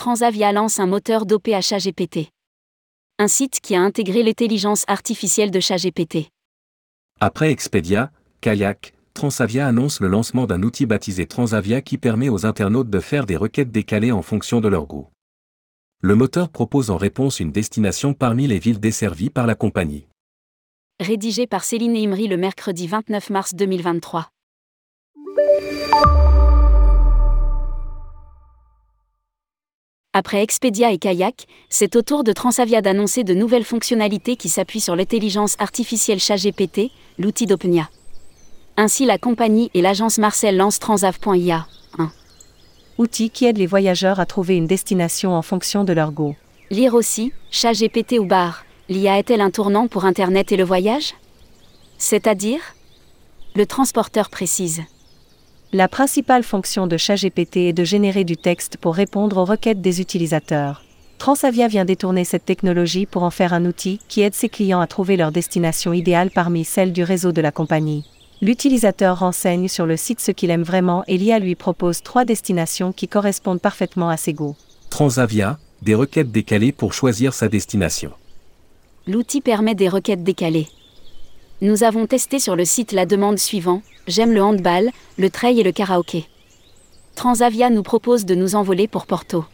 Transavia lance un moteur dopé à ChatGPT. Un site qui a intégré l'intelligence artificielle de ChatGPT. Après Expedia, Kayak, Transavia annonce le lancement d'un outil baptisé Transavia qui permet aux internautes de faire des requêtes décalées en fonction de leur goût. Le moteur propose en réponse une destination parmi les villes desservies par la compagnie. Rédigé par Céline Imri le mercredi 29 mars 2023. Après Expedia et Kayak, c'est au tour de Transavia d'annoncer de nouvelles fonctionnalités qui s'appuient sur l'intelligence artificielle ChatGPT, l'outil d'OpenIA. Ainsi la compagnie et l'agence Marcel lancent Transav.ia, un outil qui aide les voyageurs à trouver une destination en fonction de leur goût. Lire aussi, ChatGPT ou bar, l'IA est-elle un tournant pour Internet et le voyage? C'est-à-dire? Le transporteur précise. La principale fonction de ChatGPT est de générer du texte pour répondre aux requêtes des utilisateurs. Transavia vient détourner cette technologie pour en faire un outil qui aide ses clients à trouver leur destination idéale parmi celles du réseau de la compagnie. L'utilisateur renseigne sur le site ce qu'il aime vraiment et l'IA lui propose trois destinations qui correspondent parfaitement à ses goûts. Transavia, des requêtes décalées pour choisir sa destination. L'outil permet des requêtes décalées. Nous avons testé sur le site la demande suivante J'aime le handball, le trail et le karaoké. Transavia nous propose de nous envoler pour Porto.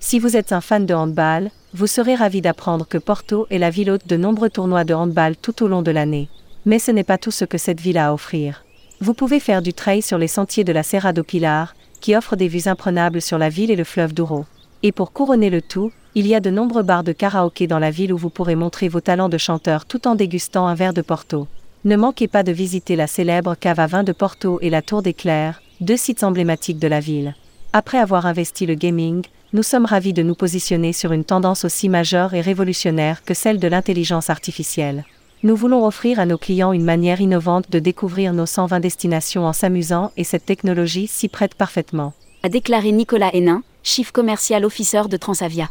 Si vous êtes un fan de handball, vous serez ravi d'apprendre que Porto est la ville hôte de nombreux tournois de handball tout au long de l'année. Mais ce n'est pas tout ce que cette ville a à offrir. Vous pouvez faire du trail sur les sentiers de la Serra do Pilar, qui offre des vues imprenables sur la ville et le fleuve Douro. Et pour couronner le tout, il y a de nombreux bars de karaoké dans la ville où vous pourrez montrer vos talents de chanteur tout en dégustant un verre de Porto. Ne manquez pas de visiter la célèbre cave à vin de Porto et la Tour des Clairs, deux sites emblématiques de la ville. Après avoir investi le gaming, nous sommes ravis de nous positionner sur une tendance aussi majeure et révolutionnaire que celle de l'intelligence artificielle. Nous voulons offrir à nos clients une manière innovante de découvrir nos 120 destinations en s'amusant et cette technologie s'y prête parfaitement. A déclaré Nicolas Hénin, chief commercial officer de Transavia.